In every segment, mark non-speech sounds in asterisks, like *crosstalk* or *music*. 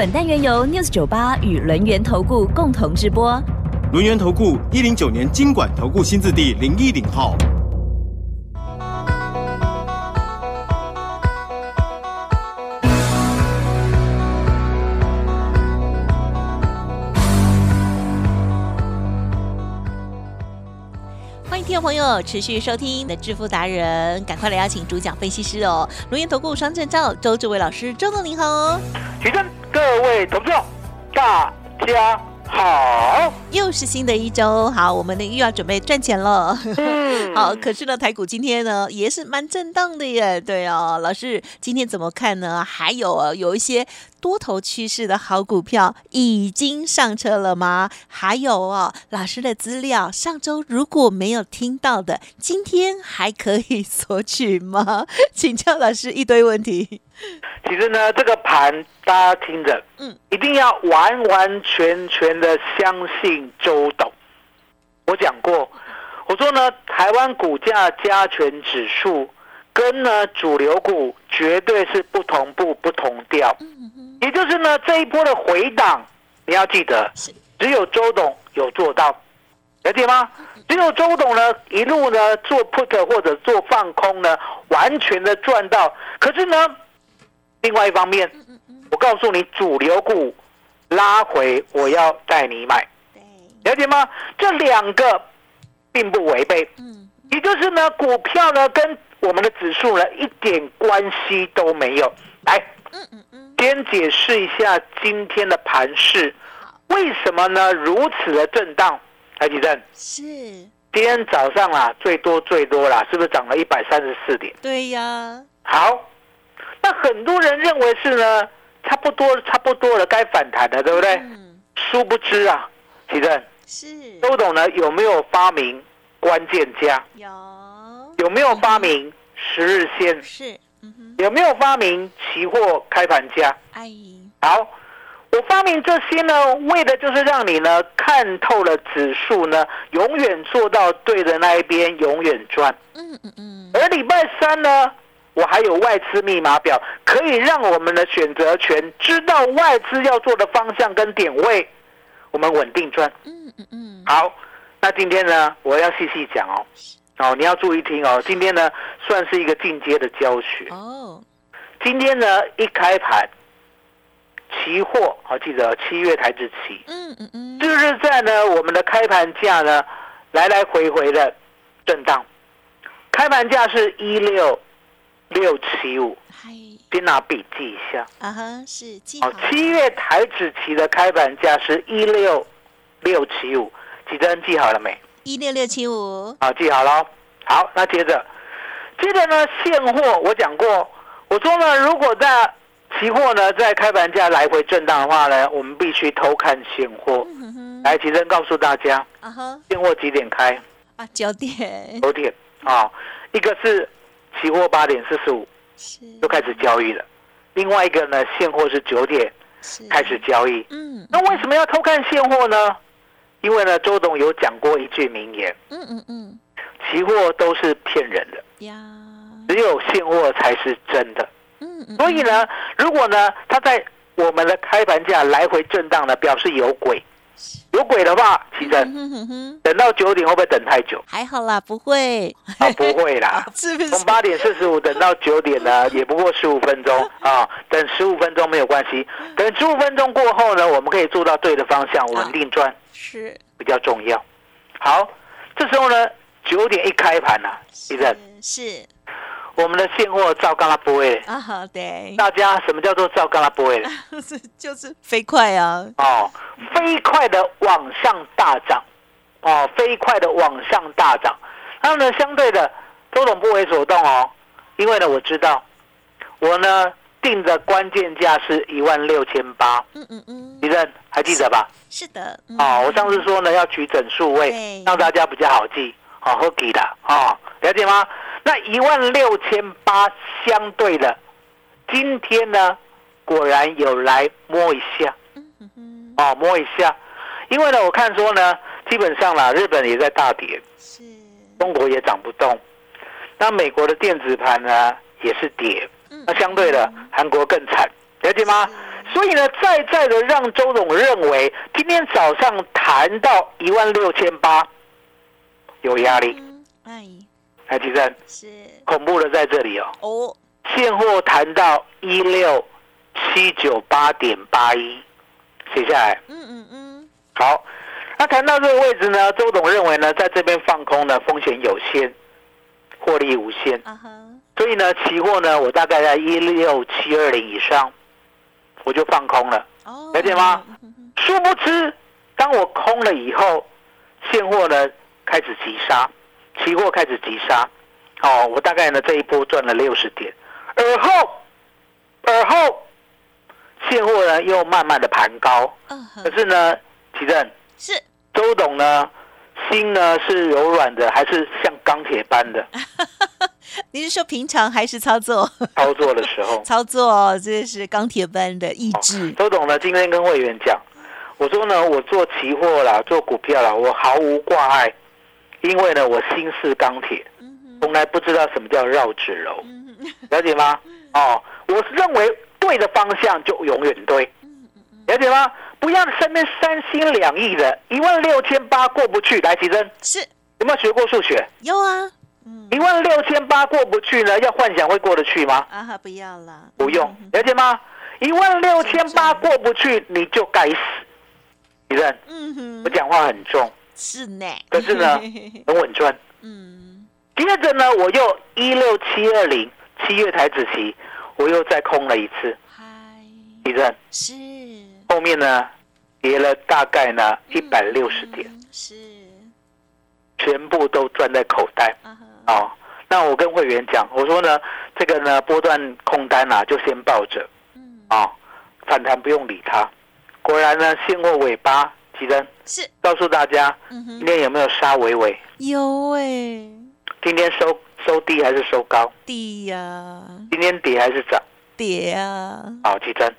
本单元由 News 九八与轮源投顾共同直播。轮源投顾一零九年经管投顾新字第零一零号。欢迎听众朋友持续收听的致富达人，赶快来邀请主讲分析师哦，龙岩投顾双证照周志伟老师，周总您好哦。举证，各位同众，大家好。又是新的一周，好，我们呢又要准备赚钱了。嗯 *laughs* 好，可是呢，台股今天呢也是蛮震荡的耶。对哦，老师今天怎么看呢？还有啊，有一些多头趋势的好股票已经上车了吗？还有哦，老师的资料上周如果没有听到的，今天还可以索取吗？*laughs* 请教老师一堆问题。其实呢，这个盘大家听着，嗯，一定要完完全全的相信周董。我讲过，我说呢，台湾股价加权指数跟呢主流股绝对是不同步、不同调。也就是呢，这一波的回档，你要记得是，只有周董有做到，了解吗？只有周董呢，一路呢做 put 或者做放空呢，完全的赚到。可是呢，另外一方面，我告诉你，主流股拉回，我要带你买，对，了解吗？这两个并不违背，嗯，也就是呢，股票呢跟我们的指数呢一点关系都没有。来，嗯嗯嗯，先解释一下今天的盘势，为什么呢如此的震荡？台积电是，今天早上啊，最多最多啦，是不是涨了一百三十四点？对呀，好，那很多人认为是呢，差不多差不多了，该反弹了，对不对？嗯，殊不知啊，奇正是，周董呢有没有发明关键价？有，有没有发明十日线？是，嗯，有没有发明期货开盘价？阿好，我发明这些呢，为的就是让你呢看透了指数呢，永远做到对的那一边，永远赚。嗯嗯嗯，而礼拜三呢，我还有外资密码表，可以让我们的选择权知道外资要做的方向跟点位，我们稳定赚。嗯嗯嗯，好，那今天呢，我要细细讲哦，哦，你要注意听哦，今天呢算是一个进阶的教学。哦，今天呢一开盘，期货好记得七月台指期，嗯嗯嗯，就是在呢我们的开盘价呢来来回回的震荡，开盘价是一六六七五，嗨，先拿笔记一下。啊哈，是记好哦，，七月台指期的开盘价是一六六七五，几针记好了没？一六六七五，好，记好了。好，那接着，接着呢，现货我讲过，我说呢，如果在期货呢在开盘价来回震荡的话呢，我们必须偷看现货。嗯哼，来，奇珍告诉大家，啊哈，现货几点开？啊九点，九点。啊、一个是期货八点四十五是，就开始交易了，另外一个呢，现货是九点是。开始，交易。嗯，那为什么要偷看现货呢？因为呢，周董有讲过一句名言：嗯嗯嗯，期货都是骗人的，呀，只有现货才是真的。嗯嗯，所以呢，如果呢，它在我们的开盘价来回震荡呢，表示有鬼。*laughs* 有鬼的话，其实嗯哼哼哼，等到九点会不会等太久？还好啦，不会，啊，不会啦。*laughs* 是不是从？八点四十五等到九点呢，*laughs* 也不过十五分钟啊。等十五分钟没有关系，等十五分钟过后呢，我们可以做到对的方向，稳定赚是，比较重要。好，这时候呢，九点一开盘啊，医生，是我们的现货照刚拉不会。啊，好对，大家什么叫做照刚拉不会？是 *laughs* 就是飞快啊，哦，飞快的往上大涨，哦，飞快的往上大涨。然后呢，相对的，周董不为所动哦，因为呢，我知道，我呢定的关键价是一万六千八，嗯嗯嗯，李正还记得吧？是的，嗯哦，我上次说呢要取整数位对，让大家比较好记，好好记的哦，了解吗？那一万六千八相对的，今天呢果然有来摸一下，哦，摸一下，因为呢我看说呢，基本上啦，日本也在大跌，是，中国也涨不动，那美国的电子盘呢也是跌，嗯。那相对的韩国更惨，了解吗？所以呢，再再的让周总认为，今天早上谈到一万六千八有压力，嗯，哎，台积电是，恐怖的在这里哦，哦，现货谈到一六七九八点八一，写下来。嗯嗯嗯，好，那谈到这个位置呢，周董认为呢，在这边放空呢，风险有限，获利无限，所以呢，期货呢，我大概在一六七二零以上，我就放空了。哦，了解吗？殊不知，当我空了以后，现货呢开始急杀，期货开始急杀。哦，我大概呢这一波赚了六十点，而后，而后，现货呢又慢慢的盘高，嗯可是呢，奇正是，周董呢心呢是柔软的，还是像钢铁般的？*laughs* 你是说平常还是操作？操作的时候？*laughs* 操作这是钢铁般的意志，周董呢今天跟会员讲，我说呢我做期货啦，做股票啦，我毫无挂碍，因为呢我心似钢铁，从来不知道什么叫绕指柔，了解吗？哦，我认为对的方向就永远对，了解吗？不要身边三心两意的，一万六千八过不去，来，奇珍。是。有没有学过数学？有啊，嗯，一万六千八过不去呢，要幻想会过得去吗？啊哈，不要了，不用嗯，了解吗？一万六千八过不去，你就该死。奇珍，嗯哼，我讲话很重，是呢，可是呢 *laughs* 很稳赚。嗯，接着呢，我又一六七二零七月台子期，我又再空了一次。嗨，奇珍，是。后面呢跌了大概呢一百六十点，嗯是。全部都赚在口袋。啊那我跟会员讲，我说呢，这个呢波段空单啊，就先抱着。嗯，啊、反弹不用理它。果然呢，现货尾巴，奇珍是，告诉大家，嗯，今天有没有杀伟伟？有哎，今天收收低还是收高？低呀，今天跌还是涨？跌啊，好，奇珍，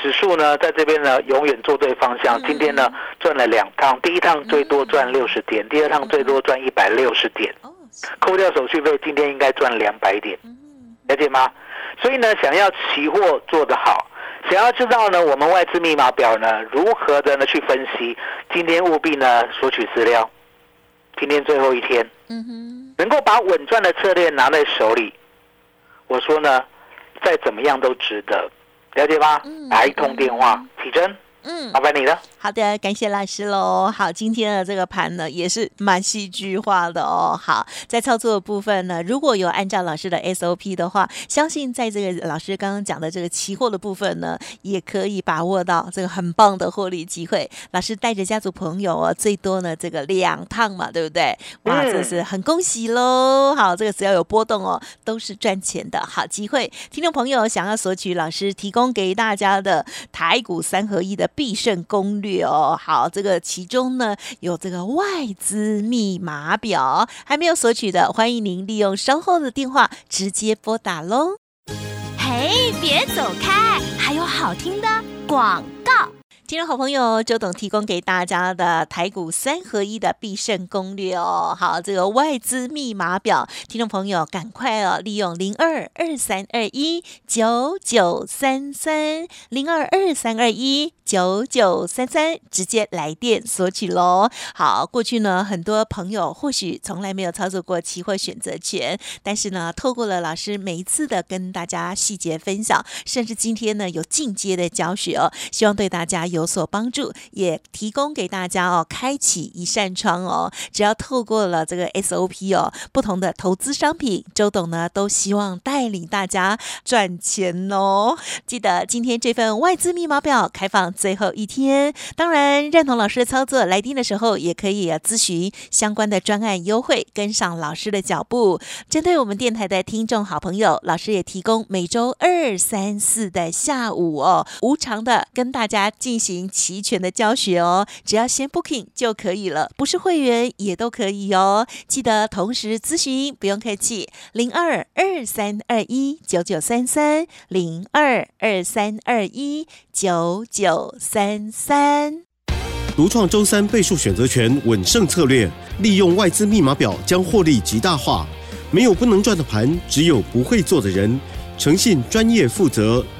指数呢在这边呢永远做对方向。嗯今天呢赚了两趟，第一趟最多赚六十点，第二趟最多赚一百六十点，哦，扣掉手续费，今天应该赚两百点，嗯。了解吗？所以呢，想要期货做得好，想要知道呢我们外资密码表呢如何的呢去分析，今天务必呢索取资料。今天最后一天，嗯哼，能够把稳赚的策略拿在手里，我说呢，再怎么样都值得，了解吧嗯？打一通电话，启真，嗯麻。烦你了。好的，感谢老师喽。好，今天的这个盘呢也是蛮戏剧化的哦。好，在操作的部分呢，如果有按照老师的 SOP 的话，相信在这个老师刚刚讲的这个期货的部分呢，也可以把握到这个很棒的获利机会。老师带着家族朋友哦，最多呢这个两趟嘛，对不对？哇，嗯这是很恭喜喽！好，这个只要有波动哦，都是赚钱的好机会。听众朋友想要索取老师提供给大家的台股三合一的必胜攻略有，好，这个其中呢有这个外资密码表，还没有索取的，欢迎您利用稍后的电话直接拨打喽。嘿，别走开，还有好听的广。听众好朋友，周董提供给大家的台股三合一的必胜攻略哦。好，这个外资密码表，听众朋友赶快哦，利用零二二三二一九九三三零二二三二一九九三三，直接来电索取喽。好，过去呢，很多朋友或许从来没有操作过期货选择权，但是呢，透过了老师每一次的跟大家细节分享，甚至今天呢有进阶的教学哦，希望对大家有有所帮助，也提供给大家哦，开启一扇窗哦。只要透过了这个 SOP 哦，不同的投资商品，周董呢都希望带领大家赚钱哦。记得今天这份外资密码表开放最后一天，当然认同老师的操作，来电的时候也可以咨询相关的专案优惠，跟上老师的脚步。针对我们电台的听众好朋友，老师也提供每周二、三、四的下午哦，无偿的跟大家进行行齐全的教学哦，只要先 booking 就可以了，不是会员也都可以哦。记得同时咨询，不用客气，零二二三二一九九三三零二二三二一九九三三。独创周三倍数选择权稳胜策略，利用外资密码表将获利极大化。没有不能赚的盘，只有不会做的人。诚信、专业、负责，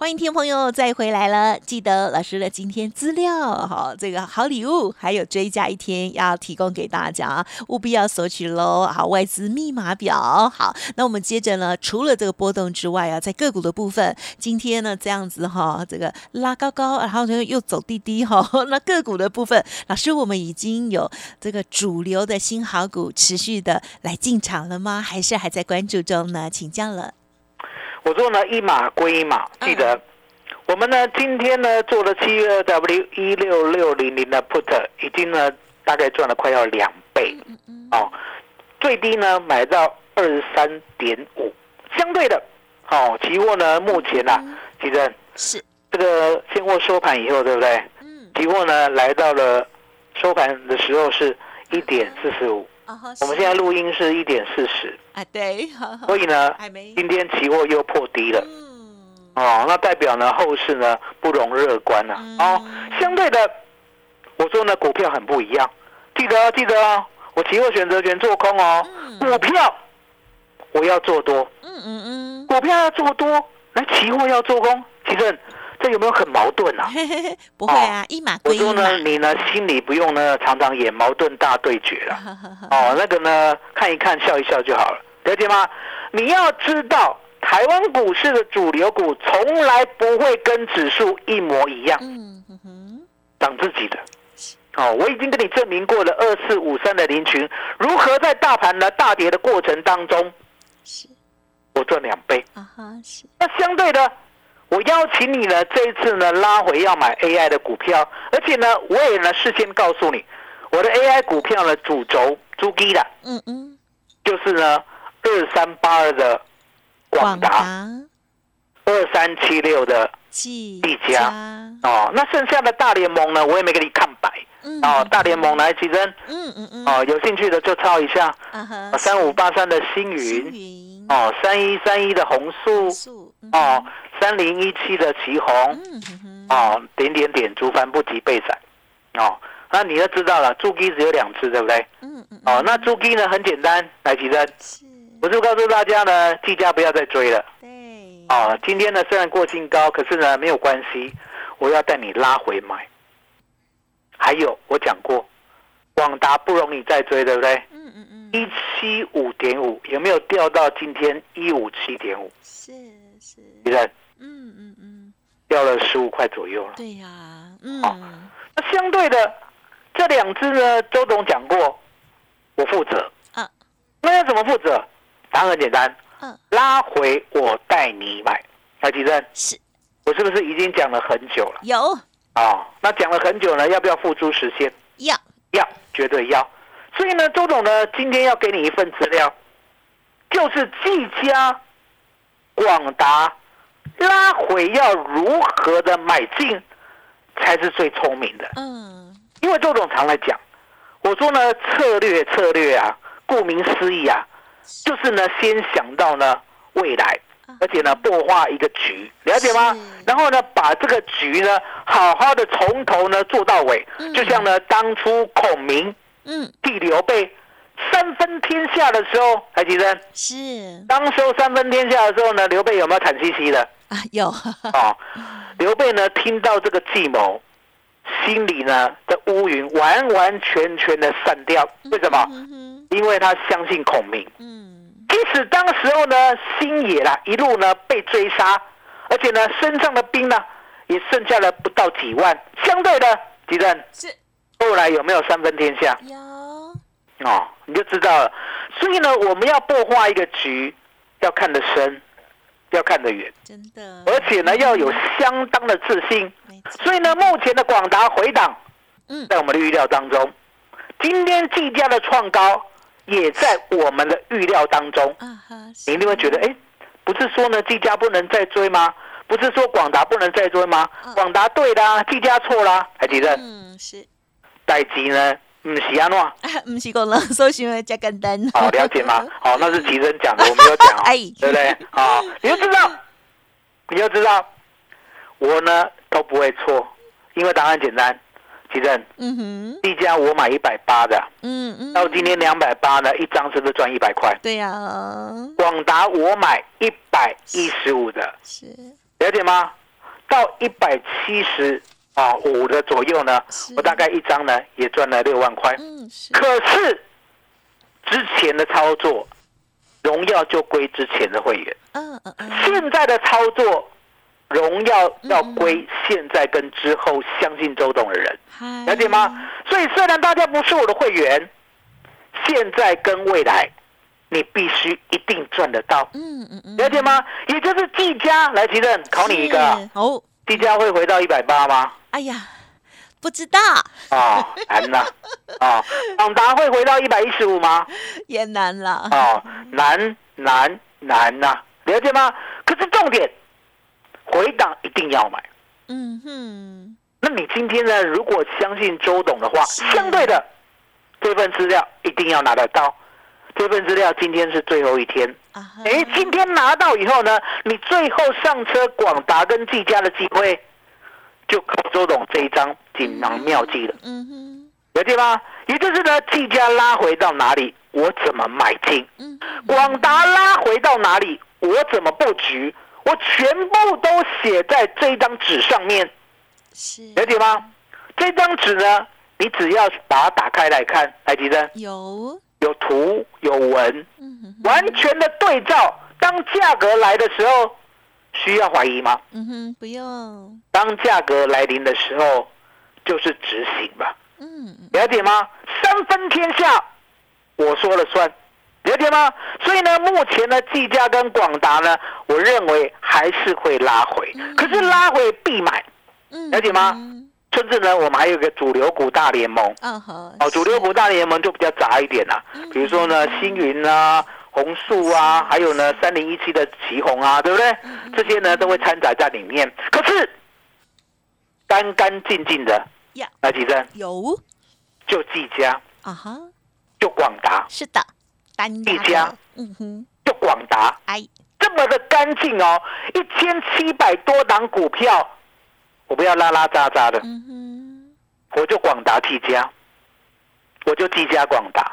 欢迎听众朋友再回来了，记得老师的今天资料好，这个好礼物还有追加一天要提供给大家，务必要索取喽。好，外资密码表好，那我们接着呢，除了这个波动之外啊，在个股的部分，今天呢这样子哈，这个拉高高，然后呢又走低低哈，那个股的部分，老师我们已经有这个主流的新好股持续的来进场了吗？还是还在关注中呢？请教了。我说呢，一码归一码，记得。我们呢今天呢做了七月 W 一六六零零的 put，已经呢大概赚了快要两倍，哦，最低呢买到二十三点五，相对的，哦，期货呢目前啊，其实是。这个现货收盘以后，对不对？嗯，期货呢来到了收盘的时候是一点四十五，我们现在录音是一点四十，啊对，所以呢 *laughs* 今天期货又破低了。嗯。哦，那代表呢后市呢不容乐观了、嗯。哦，相对的，我说呢股票很不一样，记得哦，记得哦，我期货选择权做空哦，股票我要做多，嗯嗯嗯，股票要做多，那期货要做空，其实这有没有很矛盾啊？*laughs* 不会啊，一码归一码我说呢，，你呢心里不用呢常常演矛盾大对决了。*laughs* 哦，那个呢，看一看笑一笑就好了，了解吗？你要知道，台湾股市的主流股从来不会跟指数一模一样，嗯哼哼，涨自己的。哦，我已经跟你证明过了，二四五三的林群如何在大盘呢大跌的过程当中，是我赚两倍。啊哈是，那相对的，我邀请你呢，这一次呢拉回要买 AI 的股票，而且呢，我也呢事先告诉你，我的 AI 股票呢主轴朱基的，嗯嗯，就是呢二三八二的广达，二三七六的季地家哦，那剩下的大联盟呢，我也没给你看白。嗯哦。大联盟来，其实嗯嗯嗯，哦，有兴趣的就抄一下。啊三五八三的星云哦，三一三一的红素素哦，三零一七的旗红哦，点点点，竹帆不及被斩哦。那你就知道了，猪鸡只有两只，对不对？嗯嗯哦，那猪鸡呢很简单，来，其实是，我就告诉大家呢，技价不要再追了。对，哦，今天呢虽然过境高，可是呢没有关系，我要带你拉回买。还有我讲过，广达不容易再追，对不对？嗯嗯嗯，一七五点五有没有掉到今天一五七点五？是是，你看嗯嗯嗯，掉了十五块左右了。对呀，嗯那相对的这两只呢，周董讲过，我负责。啊，那要怎么负责？答案很简单，嗯拉回我带你买。海吉珍，是我是不是已经讲了很久了？有哦，那讲了很久呢，要不要付诸实现？要要，绝对要。所以呢，周董呢，今天要给你一份资料，就是技嘉、广达拉回要如何的买进，才是最聪明的。嗯因为周总常来讲，我说呢，策略策略啊，顾名思义啊，就是呢，先想到呢未来，而且呢，破化一个局，了解吗？然后呢，把这个局呢，好好的从头呢做到尾，嗯就像呢，当初孔明嗯替刘备三分天下的时候，还记得？是当时候三分天下的时候呢，刘备有没有惨兮兮的？啊，有，哦，刘备呢听到这个计谋，心里呢的乌云完完全全的散掉。为什么？因为他相信孔明。嗯，即使当时候呢，星野啦一路呢被追杀，而且呢身上的兵呢也剩下了不到几万，相对的，敌人是后来有没有三分天下？有，哦，你就知道了。所以呢，我们要破画一个局，要看得深，要看得远，真的，而且呢要有相当的自信。所以呢，目前的广达回档，嗯在我们的预料当中，今天技嘉的创高也在我们的预料当中。啊哈，你一定会觉得，哎，不是说呢技嘉不能再追吗？不是说广达不能再追吗嗯？广达对啦，技嘉错啦，还记得？嗯，是，代机呢？嗯，是安诺。啊，*laughs* 不是讲人搜寻的加简单，好，了解吗？好，那是奇珍讲的，我没有讲哦，*laughs* 哎对不对？好，你就知道，你就知道，我呢都不会错，因为答案简单。奇珍，嗯哼，一家我买一百八的，嗯嗯，到今天两百八呢，一张是不是赚一百块？对呀，广达我买一百一十五的，是，了解吗？到一百七十啊五的左右呢，我大概一张呢也赚了六万块。嗯是，可是之前的操作，荣耀就归之前的会员。嗯嗯嗯，现在的操作，荣耀要归现在跟之后相信周董的人，嗨了解吗？？所以虽然大家不是我的会员，现在跟未来，你必须一定赚得到，嗯嗯嗯，了解吗？也就是技嘉来，提问考你一个，是哦，技嘉会回到一百八吗？哎呀，不知道，啊，难呐！啊，广达会回到一百一十五吗？也难了，啊，难难难呐、了解吗？可是重点，回档一定要买。嗯哼，那你今天呢？如果相信周董的话，相对的这份资料一定要拿得到。这份资料今天是最后一天，哎，今天拿到以后呢，你最后上车广达跟技嘉的机会，就靠周董这一张锦囊妙计了，嗯哼，了解吗？也就是呢，技嘉拉回到哪里，我怎么买进？嗯广达拉回到哪里，我怎么布局？我全部都写在这张纸上面，是，了解吗？这张纸呢，你只要把它打开来看，来吉珍，有，有图有文，完全的对照。当价格来的时候，需要怀疑吗？嗯哼，不用，当价格来临的时候，就是执行吧，嗯了解吗？三分天下，我说了算，了解吗？所以呢，目前呢，技嘉跟广达呢，我认为还是会拉回，可是拉回必买。嗯，了解吗甚至呢，我们还有一个主流股大联盟，嗯好，哦，主流股大联盟就比较杂一点啦、嗯比如说呢，星云啊、红树啊，还有呢三零一七的旗红啊，对不对？嗯这些呢都会掺杂在里面。可是干干净净的呀，来几声，有。就技嘉，啊哈，就广达，是的，单一家，嗯哼，就广达，哎，这么的干净哦，一千七百多档股票，我不要拉拉杂杂的，我就广达技嘉，我就技嘉广达。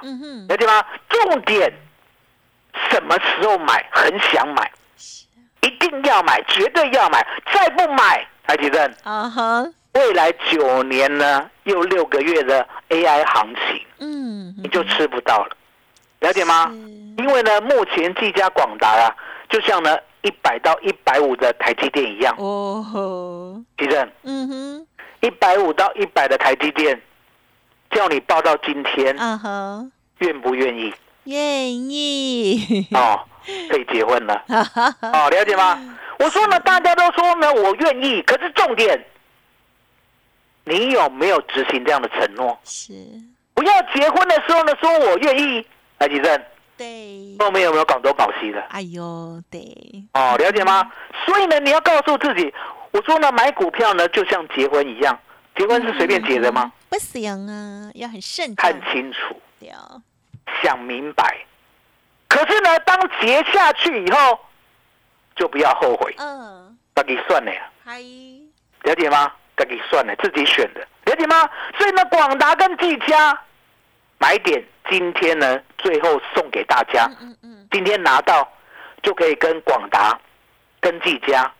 了解吗？重点什么时候买？很想买，一定要买，绝对要买。再不买，台积电啊哈，未来九年呢，又六个月的 AI 行情，嗯，你就吃不到了。了解吗？因为呢，目前技嘉广达啊，就像呢一百到一百五的台积电一样，哦吼，地震嗯哼，一百五到一百的台积电，叫你报到今天，嗯哼，愿不愿意？愿意，哦，可以结婚了。*laughs* 哦，了解吗？我说呢，大家都说呢，我愿意，可是重点，你有没有执行这样的承诺？是，不要结婚的时候呢，说我愿意，来吉正，对，后面有没有广东港西的？哎呦，对，哦，了解吗？所以呢，你要告诉自己，我说呢，买股票呢，就像结婚一样，结婚是随便结的吗？不行啊，要很慎重看清楚，掉，想明白。可是呢，当结下去以后，就不要后悔，嗯，自己算了呀。嗨，了解吗？自己算了，自己选的，了解吗？所以呢，广达跟技嘉买点，今天呢最后送给大家，嗯嗯嗯，今天拿到就可以跟广达、跟技嘉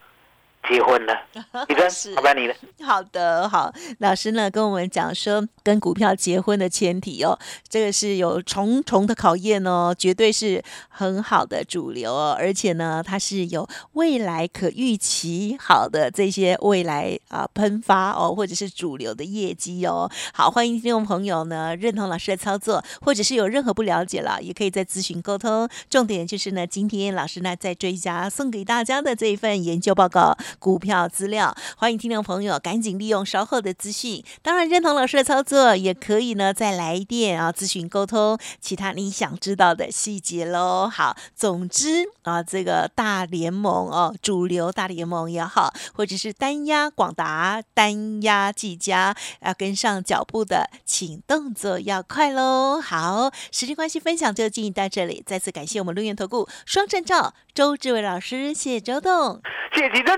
结婚了。*laughs* 李真是，麻烦你了。好的，好，老师呢跟我们讲说，跟股票结婚的前提哦，这个是有重重的考验哦，绝对是很好的主流哦，而且呢，它是有未来可预期好的这些未来啊喷发哦，或者是主流的业绩哦。好，欢迎听众朋友呢认同老师的操作，或者是有任何不了解了，也可以再咨询沟通。重点就是呢，今天老师呢在追加送给大家的这一份研究报告股票资料，欢迎听众朋友赶紧利用稍后的资讯。当然，认同老师的操作，也可以呢再来电啊咨询沟通其他你想知道的细节喽。好，总之啊，这个大联盟哦，主流大联盟也好，或者是单压广达、单压技嘉，要跟上脚步的，请动作要快喽。好，时间关系，分享就进行到这里，再次感谢我们陆源投顾双证照周志伟老师，谢谢周董。谢谢吉珍，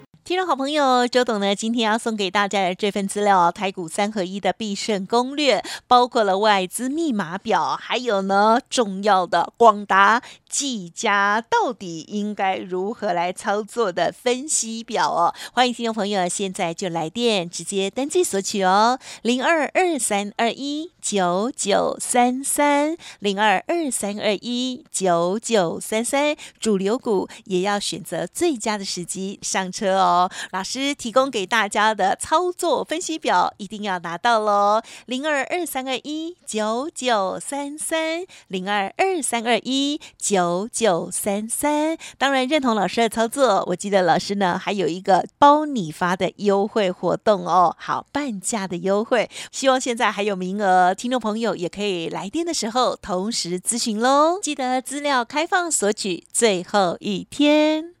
听众好朋友，周董呢，今天要送给大家的这份资料，台股三合一的必胜攻略，包括了外资密码表，还有呢重要的广达、技嘉到底应该如何来操作的分析表哦。欢迎听众朋友现在就来电直接登记索取哦，零二二三二一九九三三，零二二三二一九九三三，主流股也要选择最佳的时机上车哦。老师提供给大家的操作分析表一定要拿到喽，零二二三二一九九三三，零二二三二一九九三三。当然认同老师的操作，我记得老师呢还有一个包你发的优惠活动哦，好半价的优惠，希望现在还有名额，听众朋友也可以来电的时候同时咨询喽。记得资料开放索取最后一天。